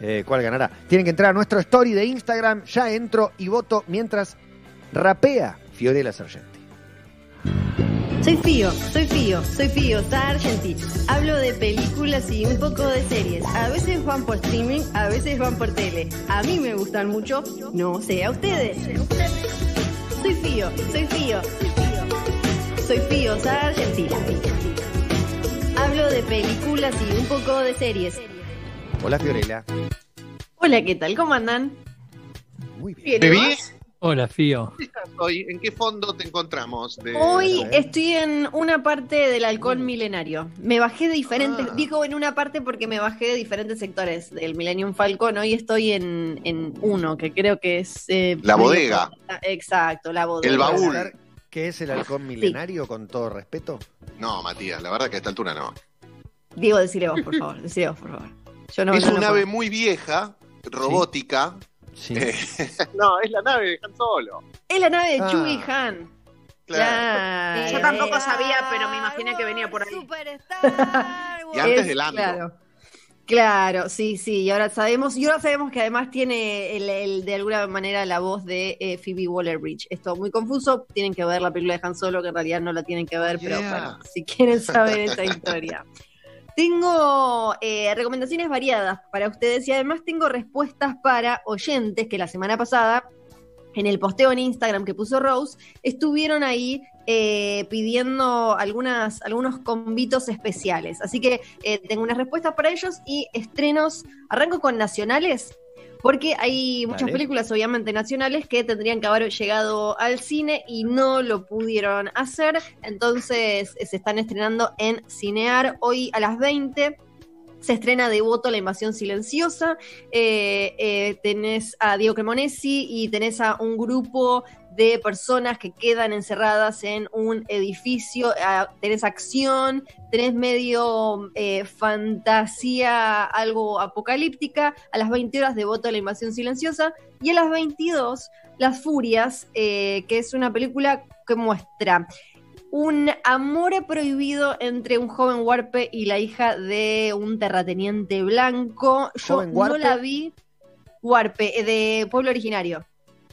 eh, cuál ganará. Tienen que entrar a nuestro story de Instagram, ya entro y voto mientras rapea Fiorella Sargenti. Soy Fío, soy Fío, soy Fío, Sargenti. Hablo de películas y un poco de series. A veces van por streaming, a veces van por tele. A mí me gustan mucho, no sé a ustedes. Soy Fío, soy Fío, soy Fío, Sargenti. Hablo de películas y un poco de series. Hola Fiorella. Hola, ¿qué tal? ¿Cómo andan? Muy bien. Bien, ¿Bebí? Hola, Fío. ¿Dónde estás hoy? ¿En qué fondo te encontramos? De- Hoy ver. estoy en una parte del halcón milenario. Me bajé de diferentes, Ah. digo en una parte porque me bajé de diferentes sectores del Millennium Falcon. Hoy estoy en, en uno, que creo que es... eh, La medio- bodega. Exacto, la bodega. El baúl. ¿Puedes explicar ¿Qué es el halcón milenario, con todo respeto? No, Matías, la verdad que a esta altura no. Diego, decile vos, por favor. Decile vos, por favor. Yo no, es no una nave puedo. muy vieja, robótica. Sí. Eh, no, es la nave de Han Solo. Es la nave de Ah. Chewie Han. Claro. Yo tampoco sabía, pero me imaginé que venía por ahí. Y antes Es- del Lando. Claro. Claro, sí, sí, y ahora sabemos, y ahora sabemos que además tiene el, el- de alguna manera la voz de eh, Phoebe Waller-Bridge. Esto muy confuso, tienen que ver la película de Han Solo, que en realidad no la tienen que ver, pero bueno, si quieren saber esa historia. Tengo eh, recomendaciones variadas para ustedes y además tengo respuestas para oyentes que la semana pasada en el posteo en Instagram que puso Rose, estuvieron ahí eh, pidiendo algunos convitos especiales. Así que eh, tengo unas respuestas para ellos y estrenos. Arranco con nacionales, porque hay muchas Dale. películas, obviamente, nacionales que tendrían que haber llegado al cine y no lo pudieron hacer. Entonces eh, se están estrenando en Cinear hoy a las 20. Se estrena Devoto, la invasión silenciosa. Eh, eh, tenés a Diego Cremonesi y tenés a un grupo de personas que quedan encerradas en un edificio. Tenés acción, tenés medio eh, fantasía, algo apocalíptica. A las 20 horas Devoto, la invasión silenciosa. Y a las 22, Las Furias, eh, que es una película que muestra un amor prohibido entre un joven huarpe y la hija de un terrateniente blanco. Yo ¿Joven no la vi. Huarpe, eh, de pueblo originario.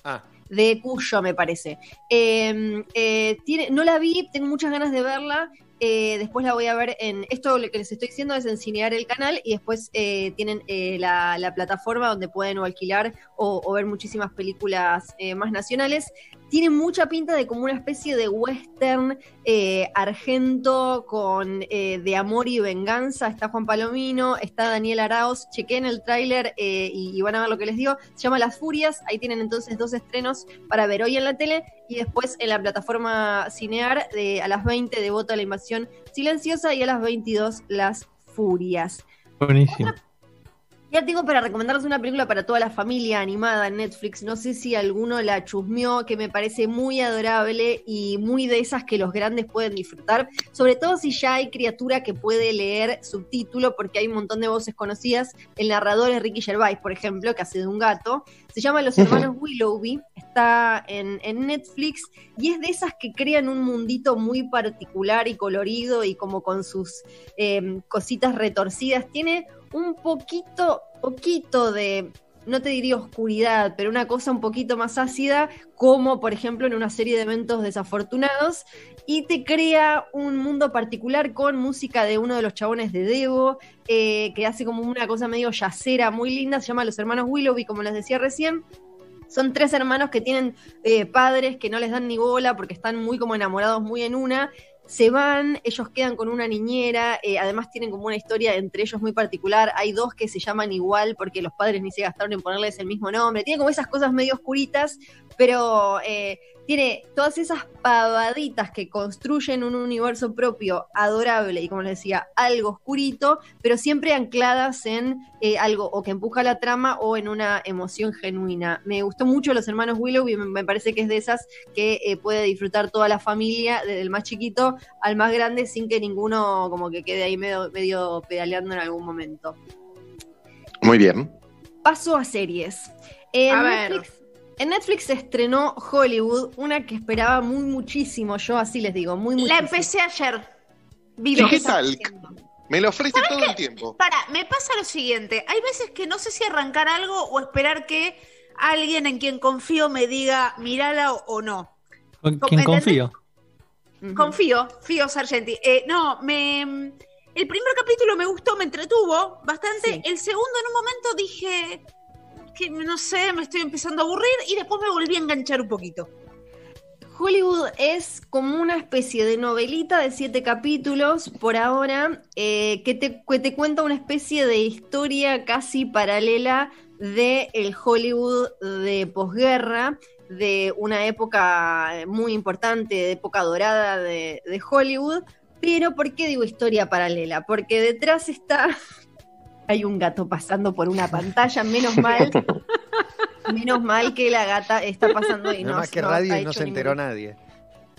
Ah, De Cuyo, me parece. Eh, eh, tiene, no la vi, tengo muchas ganas de verla. eh, después la voy a ver en. Esto lo que les estoy diciendo es enseñar el canal y después eh, tienen eh, la, la plataforma donde pueden o alquilar o, o ver muchísimas películas más nacionales. Tiene mucha pinta de como una especie de western eh, argento con eh, de amor y venganza. Está Juan Palomino, está Daniel Arauz. Chequen el tráiler eh, y, y van a ver lo que les digo. Se llama Las Furias. Ahí tienen entonces dos estrenos para ver hoy en la tele y después en la plataforma Cinear de, a las 20 de Voto a la Invasión Silenciosa y a las 22 Las Furias. Buenísimo. Ya tengo para recomendarles una película para toda la familia animada en Netflix. No sé si alguno la chusmeó, que me parece muy adorable y muy de esas que los grandes pueden disfrutar. Sobre todo si ya hay criatura que puede leer subtítulo, porque hay un montón de voces conocidas. El narrador es Ricky Gervais, por ejemplo, que hace de un gato. Se llama Los Hermanos Willoughby. Está en, en Netflix y es de esas que crean un mundito muy particular y colorido y como con sus eh, cositas retorcidas. Tiene un poquito, poquito de, no te diría oscuridad, pero una cosa un poquito más ácida, como por ejemplo en una serie de eventos desafortunados, y te crea un mundo particular con música de uno de los chabones de Devo, eh, que hace como una cosa medio yacera muy linda, se llama Los Hermanos Willoughby, como les decía recién. Son tres hermanos que tienen eh, padres que no les dan ni bola porque están muy como enamorados, muy en una, se van, ellos quedan con una niñera, eh, además tienen como una historia entre ellos muy particular, hay dos que se llaman igual porque los padres ni se gastaron en ponerles el mismo nombre, tiene como esas cosas medio oscuritas, pero eh, tiene todas esas pavaditas que construyen un universo propio adorable y como les decía, algo oscurito, pero siempre ancladas en eh, algo o que empuja la trama o en una emoción genuina. Me gustó mucho Los Hermanos Willow y me, me parece que es de esas que eh, puede disfrutar toda la familia, desde el más chiquito al más grande, sin que ninguno como que quede ahí medio, medio pedaleando en algún momento. Muy bien. Paso a series. En A ver. En Netflix se estrenó Hollywood, una que esperaba muy muchísimo, yo así les digo, muy La muchísimo. empecé ayer. Vi. Me lo ofrece todo el tiempo. Para, me pasa lo siguiente. Hay veces que no sé si arrancar algo o esperar que alguien en quien confío me diga, mírala o, o no. ¿Con quién ¿Entendés? confío? Confío, Fío Sargenti. Eh, no, me. El primer capítulo me gustó, me entretuvo bastante. Sí. El segundo, en un momento dije que no sé, me estoy empezando a aburrir y después me volví a enganchar un poquito. Hollywood es como una especie de novelita de siete capítulos por ahora, eh, que, te, que te cuenta una especie de historia casi paralela de el Hollywood de posguerra, de una época muy importante, de época dorada de, de Hollywood. Pero ¿por qué digo historia paralela? Porque detrás está... Hay un gato pasando por una pantalla, menos mal. Menos mal que la gata está pasando y No más que no radio y no se enteró ningún- nadie.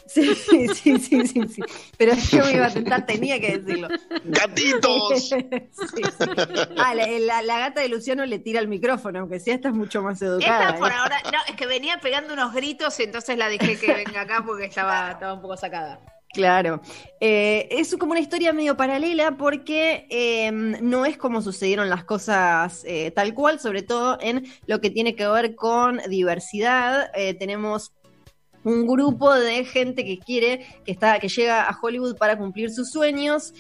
Sí, sí, sí, sí, sí, sí. Pero yo me iba a tentar, tenía que decirlo. ¡Gatitos! Sí, sí. Ah, la, la- la gata de Luciano le tira el micrófono, aunque sea esta es mucho más educada. Esta por ¿eh? ahora, no, es que venía pegando unos gritos, entonces la dejé que venga acá porque estaba, estaba un poco sacada. Claro. Eh, es como una historia medio paralela porque eh, no es como sucedieron las cosas eh, tal cual, sobre todo en lo que tiene que ver con diversidad. Tenemos un grupo de gente que quiere, que está, que llega a Hollywood para cumplir sus sueños.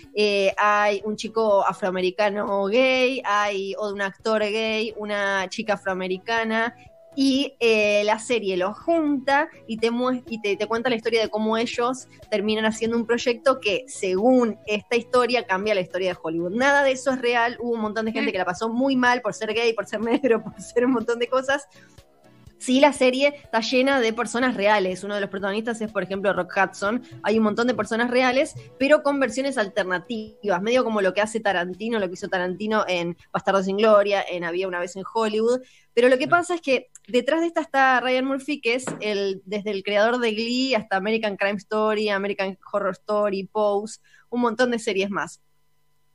Hay un chico afroamericano gay, hay un actor gay, una chica afroamericana. Y eh, la serie los junta y, te, y te, te cuenta la historia de cómo ellos terminan haciendo un proyecto que, según esta historia, cambia la historia de Hollywood. Nada de eso es real. Hubo un montón de gente que la pasó muy mal por ser gay, por ser negro, por ser un montón de cosas. Sí, la serie está llena de personas reales. Uno de los protagonistas es, por ejemplo, Rock Hudson. Hay un montón de personas reales, pero con versiones alternativas, medio como lo que hace Tarantino, lo que hizo Tarantino en Bastardo sin Gloria, en Había una vez en Hollywood. Pero lo que pasa es que detrás de esta está Ryan Murphy, que es el, desde el creador de Glee hasta American Crime Story, American Horror Story, Pose, un montón de series más.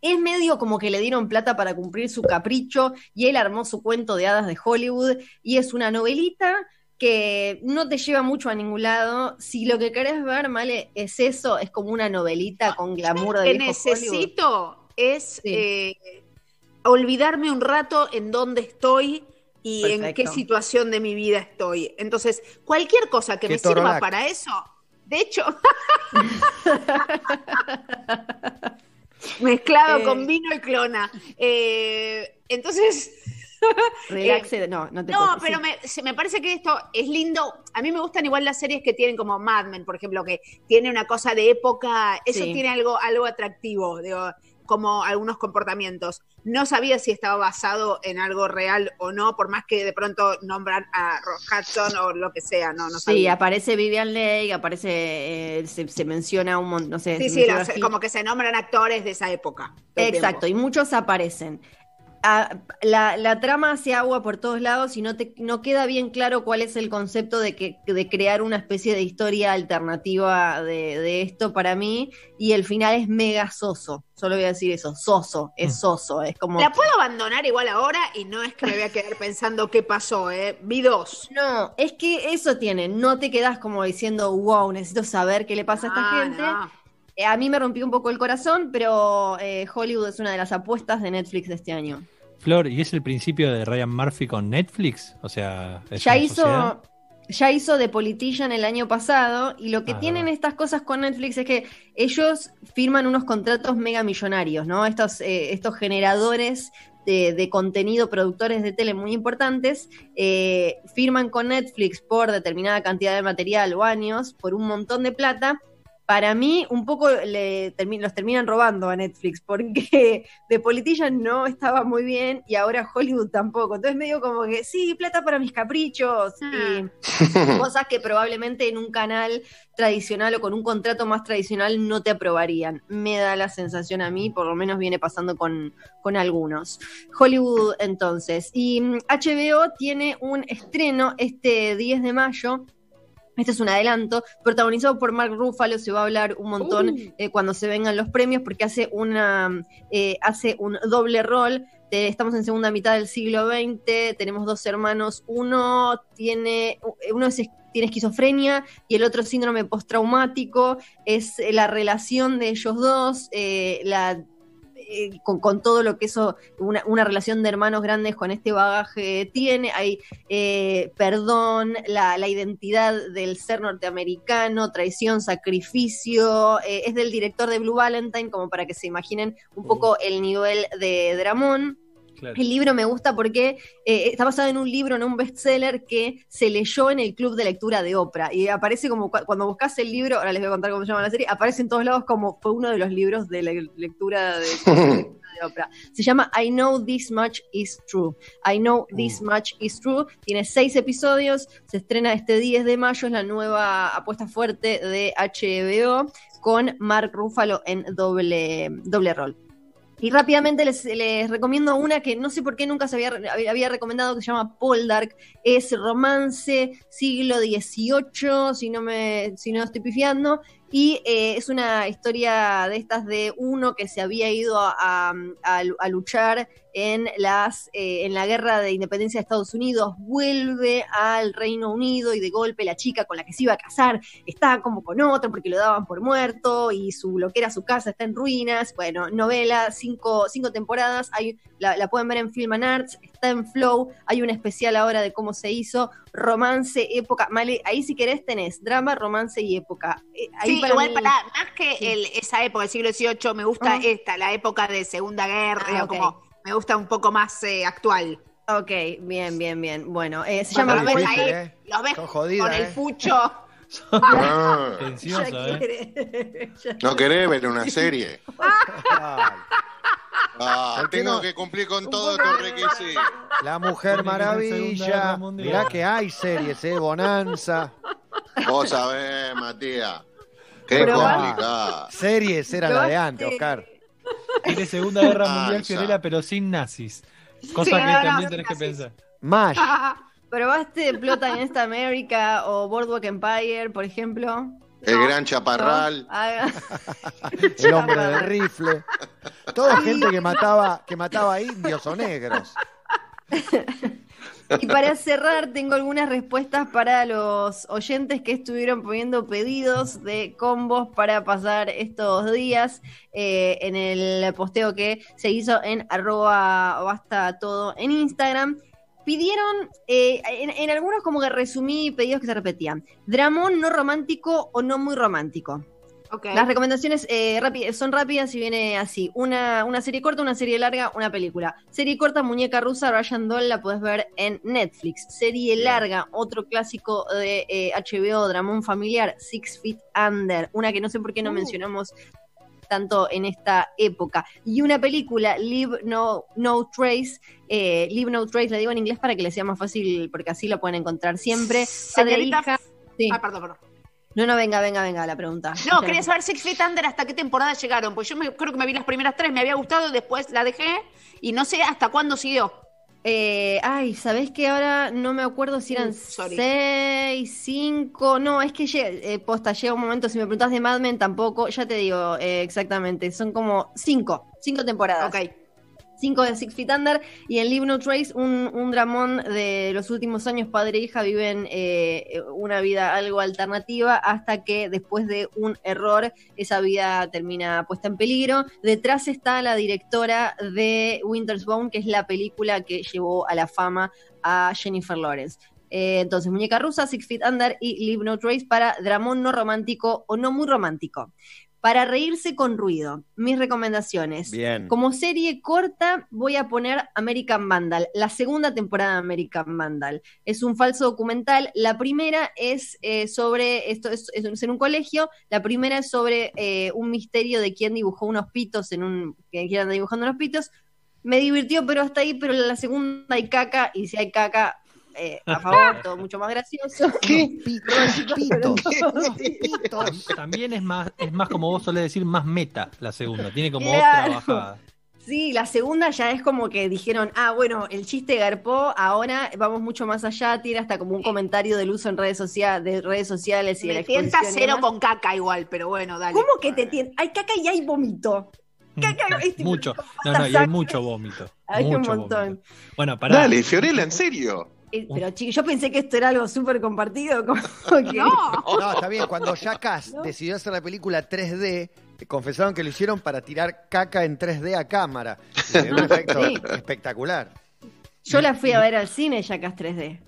Es medio como que le dieron plata para cumplir su capricho y él armó su cuento de hadas de Hollywood y es una novelita que no te lleva mucho a ningún lado. Si lo que querés ver, Male, es eso, es como una novelita con glamour de que viejo Hollywood. necesito es Sí. eh, olvidarme un rato en dónde estoy y en qué situación de mi vida estoy. Entonces, cualquier cosa que Qué me sirva para eso, de hecho, mezclado Eh. con vino y clona. Eh, entonces, Relaxe, no, no te no, cortes, pero sí. me, se- me parece que esto es lindo. A mí me gustan igual las series que tienen como Mad Men, por ejemplo, que tiene una cosa de época, eso Sí. tiene algo, algo atractivo, digo, como algunos comportamientos. No sabía si estaba basado en algo real o no, por más que de pronto nombran a Rock Hudson o lo que sea, no, no Sí, sabía. aparece Vivian Leigh, aparece, eh, se, se menciona un montón, no sé. Sí, sí, como que se nombran actores de esa época. Exacto, y muchos aparecen. La, la trama hace agua por todos lados y no, te, no queda bien claro cuál es el concepto de, que, de crear una especie de historia alternativa de, de esto para mí. Y el final es mega soso. Solo voy a decir eso, soso, es Mm. soso. Es como. La puedo abandonar igual ahora y no es que me voy a quedar pensando qué pasó, ¿eh? Vi dos. No, es que eso tiene, no te quedas como diciendo, wow, necesito saber qué le pasa a esta Ah, gente. no. Eh, A mí me rompió un poco el corazón, pero eh, Hollywood es una de las apuestas de Netflix de este año. Flor, ¿y es el principio de Ryan Murphy con Netflix? O sea, ¿es ya hizo, sociedad? ya hizo The Politician el año pasado y lo que Ah, tienen estas cosas con Netflix es que ellos firman unos contratos mega millonarios, ¿no? Estos, eh, estos generadores de, de contenido, productores de tele muy importantes, eh, firman con Netflix por determinada cantidad de material o años, por un montón de plata. Para mí, un poco le termi- los terminan robando a Netflix, porque The Politician no estaba muy bien y ahora Hollywood tampoco. Entonces, medio como que, sí, plata para mis caprichos. Ah. Y cosas que probablemente en un canal tradicional o con un contrato más tradicional no te aprobarían. Me da la sensación a mí, por lo menos viene pasando con, con algunos. Hollywood entonces. Y mm, HBO tiene un estreno este 10 de mayo. Este es un adelanto, protagonizado por Mark Ruffalo, se va a hablar un montón Uh. eh, cuando se vengan los premios, porque hace una eh, hace un doble rol. Estamos en segunda mitad del siglo XX, tenemos dos hermanos, uno tiene, uno es- tiene esquizofrenia y el otro síndrome postraumático, es eh, la relación de ellos dos, la eh, con, con todo lo que eso, una, una relación de hermanos grandes con este bagaje tiene. Hay eh, perdón, la, la identidad del ser norteamericano, traición, sacrificio. eh, es del director de Blue Valentine, como para que se imaginen un poco el nivel de Dramón. Claro. El libro me gusta porque eh, está basado en un libro, en un bestseller que se leyó en el club de lectura de Oprah. Y aparece como cu- cuando buscas el libro, ahora les voy a contar cómo se llama la serie, aparece en todos lados como fue uno de los libros de la lectura de, de Oprah. Se llama I Know This Much Is True. I Know This Much Is True. Tiene seis episodios. Se estrena este 10 de mayo. Es la nueva apuesta fuerte de HBO con Mark Ruffalo en doble, doble rol. Y rápidamente les, les recomiendo una que no sé por qué nunca se había, había- recomendado, que se llama Poldark. Es romance siglo XVIII, si no, me, si no estoy pifiando. Y eh, es una historia de estas de uno que se había ido a luchar en, las, eh, en la guerra de independencia de Estados Unidos, vuelve al Reino Unido y de golpe la chica con la que se iba a casar está como con otro porque lo daban por muerto y su, lo que era su casa está en ruinas. Bueno, novela, cinco, cinco temporadas, hay, la, la pueden ver en Film and Arts, está en Flow, hay un especial ahora de cómo se hizo, romance, época, Male, ahí si querés tenés drama, romance y época. Eh, ahí Sí, para igual mí- para más que Sí. el- esa época del siglo XVIII, me gusta esta, la época de Segunda Guerra, Ah, como me gusta un poco más eh, actual. Ok, bien, bien, bien. Bueno, eh, se llama lo ves difícil, ahí, ¿eh? los ves con el ¿eh? fucho. Ah, Ya ¿eh? quiere. Ya- no querés ver una serie. Ah, ¿Por qué tengo no? que cumplir con estos de- requisitos. La Mujer Maravilla. Mirá que hay series, ¿eh? Bonanza. Vos sabés, Matías. Qué complicado. Series era la de antes, Oscar. Tiene Segunda Guerra Ah, Mundial. Fiorella, pero sin nazis. Cosa Sí, que no, no, también sin tenés que nazis. pensar. Mash. ¿Probaste Plot Against America o Boardwalk Empire, por ejemplo? El No. gran chaparral. Ah, El hombre del rifle. Toda gente que mataba, que mataba indios o negros. Y para cerrar, tengo algunas respuestas para los oyentes que estuvieron poniendo pedidos de combos para pasar estos días eh, en el posteo que se hizo en arroba basta todo en Instagram. Pidieron, eh, en, en algunos como que resumí pedidos que se repetían, dramón no romántico o no muy romántico. Las recomendaciones eh, son rápidas y viene así. Una, una serie corta, una serie larga, una película. Serie corta, Muñeca Rusa, Ryan Doll, la puedes ver en Netflix. Serie larga, otro clásico de eh, HBO, Dramón Familiar, Six Feet Under. Una que no sé por qué no Uh. mencionamos tanto en esta época. Y una película, Leave No, no Trace. eh, Leave No Trace, la digo en inglés para que les sea más fácil, porque así la pueden encontrar siempre. Padre, Señorita- hija. Sí. Ah, perdón, perdón. No, no, venga, venga, venga, la pregunta. No, quería saber Six Feet Under hasta qué temporada llegaron, pues yo me- creo que me vi las primeras tres, me había gustado, después la dejé y no sé hasta cuándo siguió. Eh, ay, ¿sabés que ahora no me acuerdo si eran Uh, sorry. seis, cinco? No, es que eh, posta, llega un momento, si me preguntás de Mad Men tampoco, ya te digo eh, exactamente, son como cinco, cinco temporadas. Ok. Cinco de Six Feet Under y en Leave No Trace, un, un dramón de los últimos años, padre e hija viven eh, una vida algo alternativa hasta que después de un error esa vida termina puesta en peligro. Detrás está la directora de Winter's Bone, que es la película que llevó a la fama a Jennifer Lawrence. Eh, entonces, Muñeca Rusa, Six Feet Under y Leave No Trace para dramón no romántico o no muy romántico. Para reírse con ruido, mis recomendaciones. Bien. Como serie corta voy a poner American Vandal, la segunda temporada de American Vandal. Es un falso documental. La primera es eh, sobre, esto es, es en un colegio, la primera es sobre eh, un misterio de quién dibujó unos pitos en un, que quién anda dibujando unos pitos. Me divirtió, pero hasta ahí, pero la segunda hay caca, y si hay caca, eh, a favor, todo mucho más gracioso. ¿Qué? Pitos, pitos. También es más, es más como vos solés decir, más meta la segunda. Tiene como Claro. otra bajada. Sí, la segunda ya es como que dijeron, ah, bueno, el chiste garpó, ahora vamos mucho más allá, tiene hasta como un comentario del uso en redes, socia- de redes sociales y de la Me tienta y cero con caca igual, pero bueno, dale. ¿Cómo que te tiene? Hay caca y hay vómito. Caca, este, mucho. No, no, y hay mucho vómito. Hay un montón. vómito. Bueno, pará. Dale, Fiorella, en serio. Eh, Pero chiqui, yo pensé que esto era algo súper compartido, como que... No. No, está bien. Cuando Jackass No. decidió hacer la película 3D, confesaron que lo hicieron para tirar caca en 3D a cámara. Y un efecto Sí. espectacular. Yo la fui a ver al cine, Jackass 3D.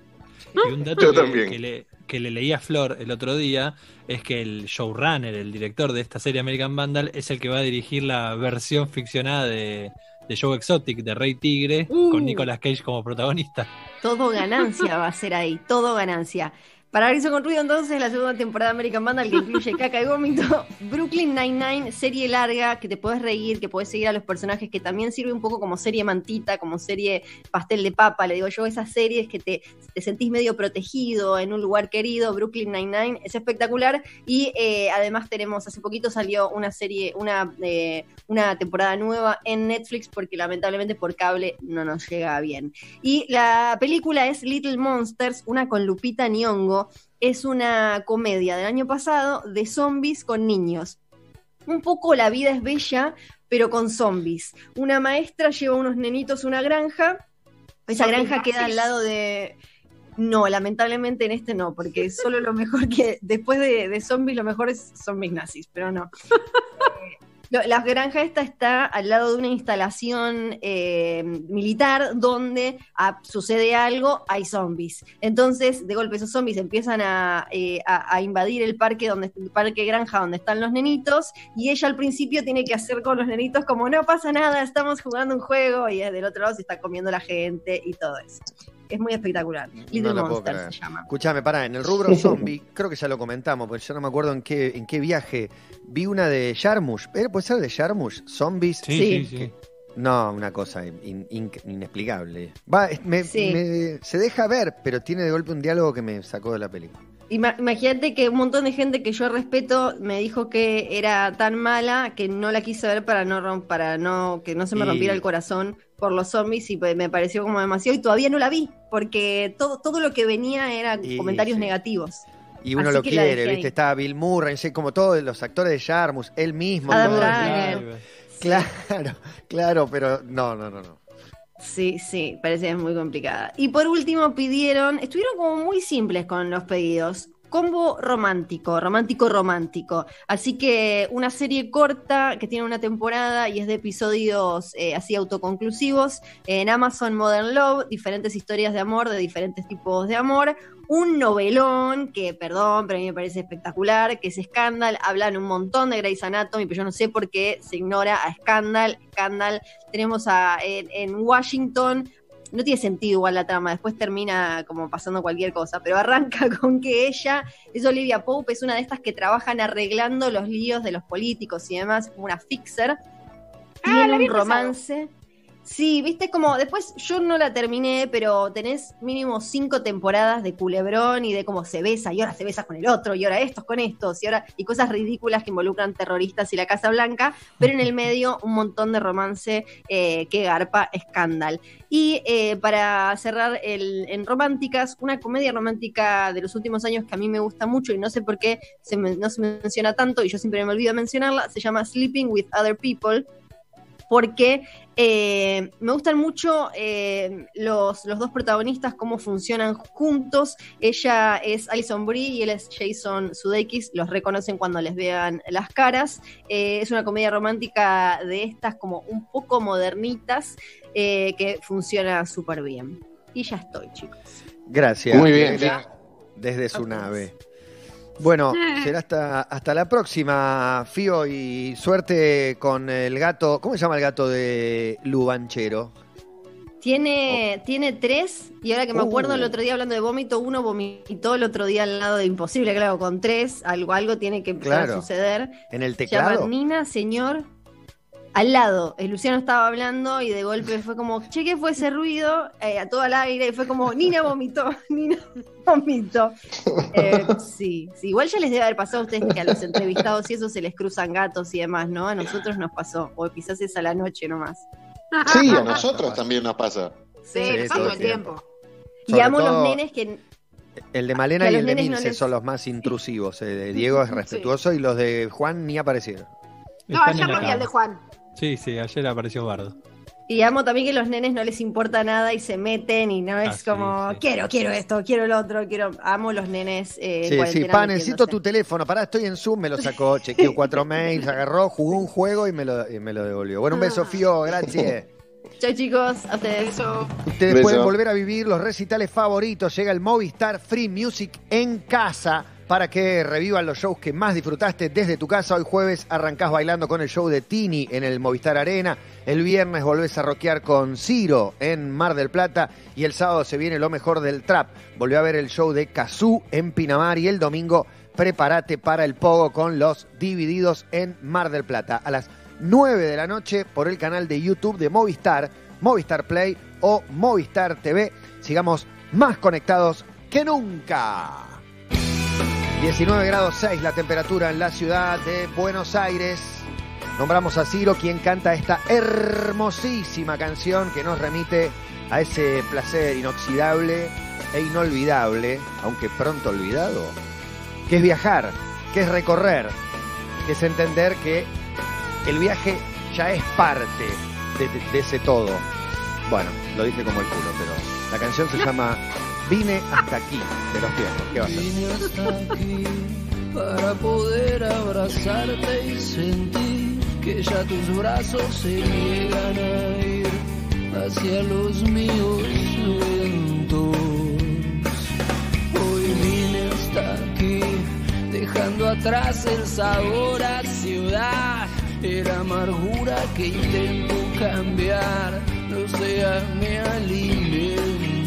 Y un dato Yo que, también. que le, que le leí a Flor el otro día es que el showrunner, el director de esta serie American Vandal, es el que va a dirigir la versión ficcionada de, de Joe Exotic, de Rey Tigre, Uh. con Nicolas Cage como protagonista. Todo ganancia va a ser ahí, todo ganancia. Para irse con ruido entonces, la segunda temporada de American Vandal que incluye caca y vómito, Brooklyn Nine-Nine, serie larga, que te puedes reír, que puedes seguir a los personajes, que también sirve un poco como serie mantita, como serie pastel de papa, le digo yo, esas series que te, te sentís medio protegido en un lugar querido, Brooklyn Nine-Nine, es espectacular y eh, además tenemos, hace poquito salió una serie, una, eh, una temporada nueva en Netflix porque lamentablemente por cable no nos llega bien. Y la película es Little Monsters, una con Lupita Nyong'o. Es una comedia del año pasado de zombies con niños. Un poco la vida es bella, pero con zombies. Una maestra lleva unos nenitos a una granja. Esa ¿Zombies granja queda al lado de. No, lamentablemente en este no, porque solo lo mejor que. Después de, de zombies, lo mejor es zombies nazis, pero no. Eh, La granja está al lado de una instalación eh, militar donde ah, sucede algo, hay zombies. Entonces, de golpe esos zombies empiezan a, eh, a- invadir el parque donde el parque granja donde están los nenitos y ella al principio tiene que hacer con los nenitos como no pasa nada, estamos jugando un juego y del otro lado se está comiendo la gente y todo eso. Es muy espectacular. Little Monsters creer. se llama. Escuchame, pará, en el rubro zombie, creo que ya lo comentamos, porque yo no me acuerdo en qué, en qué viaje. Vi una de Jarmusch. ¿Eh? ¿Puede ser de Jarmusch? ¿Zombies? Sí, Sí. sí, sí. No, una cosa in- in- inexplicable. Va, me- Sí. me- se deja ver, pero tiene de golpe un diálogo que me sacó de la película. Ima- Imagínate que un montón de gente que yo respeto me dijo que era tan mala que no la quise ver para no para no que no se me Y- rompiera el corazón por los zombies y pues, me pareció como demasiado y todavía no la vi porque todo todo lo que venía eran Y comentarios sí. negativos. Y uno Así lo quiere, ¿viste? ahí. Está Bill Murray, como todos los actores de Jarmusch, él mismo. Adam. Claro, claro, pero no, no, no, no. Sí, sí, parece muy complicada. Y por último pidieron, estuvieron como muy simples con los pedidos. Combo romántico, romántico romántico. Así que una serie corta que tiene una temporada y es de episodios eh, así autoconclusivos en Amazon Modern Love, diferentes historias de amor de diferentes tipos de amor. Un novelón que, perdón, pero a mí me parece espectacular, que es Scandal. Hablan un montón de Grey's Anatomy, pero yo no sé por qué se ignora a Scandal. Scandal tenemos a, en, en Washington, no tiene sentido igual la trama, después termina como pasando cualquier cosa, pero arranca con que ella es Olivia Pope, es una de estas que trabajan arreglando los líos de los políticos y demás, como una fixer. Ah, Tiene un romance. Sí, viste como después yo no la terminé, pero tenés mínimo cinco temporadas de culebrón y de cómo se besa, y ahora se besa con el otro, y ahora estos con estos, y ahora, y cosas ridículas que involucran terroristas y la Casa Blanca, pero en el medio un montón de romance eh, que garpa escándal. Y eh, para cerrar el, en románticas, una comedia romántica de los últimos años que a mí me gusta mucho y no sé por qué se me- no se menciona tanto y yo siempre me olvido mencionarla, se llama Sleeping with Other People porque eh, me gustan mucho eh, los, los dos protagonistas, cómo funcionan juntos. Ella es Alison Brie y él es Jason Sudeikis, los reconocen cuando les vean las caras. Eh, es una comedia romántica de estas como un poco modernitas eh, que funciona súper bien. Y ya estoy, chicos. Gracias. Muy bien, Desde su nave. Bueno, será hasta, hasta la próxima, Fío, y suerte con el gato. ¿Cómo se llama el gato de Lubanchero? Tiene, tiene tres, y ahora que me acuerdo Uh. el otro día hablando de vómito, uno vomitó el otro día al lado de Imposible, claro, con tres, algo, algo tiene que empezar Claro. a suceder. ¿En el teclado? Nina, señor. Al lado, el Luciano estaba hablando y de golpe fue como, che, ¿qué fue ese ruido? Eh, a todo al aire, y fue como, Nina vomitó, Nina vomitó. Eh, sí, sí, igual ya les debe haber pasado a ustedes que a los entrevistados y eso se les cruzan gatos y demás, ¿no? A nosotros nos pasó, o quizás es a la noche nomás. Sí, a nosotros también nos pasa. Sí, Sí, nos todo todo el el tiempo. Y Sobre amo todo- los nenes que El de Malena y el de no les- son los más intrusivos. El de Diego es respetuoso y los de Juan ni aparecieron. No, ayer lo vi al de. Juan. Sí, sí, ayer apareció Bardo. Y amo también que los nenes no les importa nada y se meten y no es Ah, sí, como, sí. quiero, quiero esto, quiero lo otro, quiero. Amo los nenes. Eh, Sí, sí, pa, necesito tu teléfono. Pará, estoy en Zoom, me lo sacó, chequeó cuatro mails, agarró, jugó un juego y me lo, y me lo devolvió. Bueno, un beso, Fío, gracias. Chau, chicos, a ustedes. Eso. Ustedes Beso. pueden volver a vivir los recitales favoritos. Llega el Movistar Free Music en casa para que revivan los shows que más disfrutaste desde tu casa. Hoy jueves arrancás bailando con el show de Tini en el Movistar Arena. El viernes volvés a rockear con Ciro en Mar del Plata. Y el sábado se viene lo mejor del trap. Volvió a ver el show de Kazú en Pinamar. Y el domingo prepárate para el pogo con los divididos en Mar del Plata. A las 9 de la noche por el canal de YouTube de Movistar, Movistar Play o Movistar TV. Sigamos más conectados que nunca. 19 grados 6 la temperatura en la ciudad de Buenos Aires. Nombramos a Ciro, quien canta esta hermosísima canción que nos remite a ese placer inoxidable e inolvidable, aunque pronto olvidado, que es viajar, que es recorrer, que es entender que el viaje ya es parte de, de- ese todo. Bueno, lo dije como el culo, pero la canción se llama Vine hasta aquí, de los viejos. ¿Qué va a hacer? Vine hasta aquí para poder abrazarte y sentir que ya tus brazos se niegan a ir hacia los míos lentos. Hoy vine hasta aquí dejando atrás el sabor a ciudad, era amargura que intento cambiar, no sea me alimento.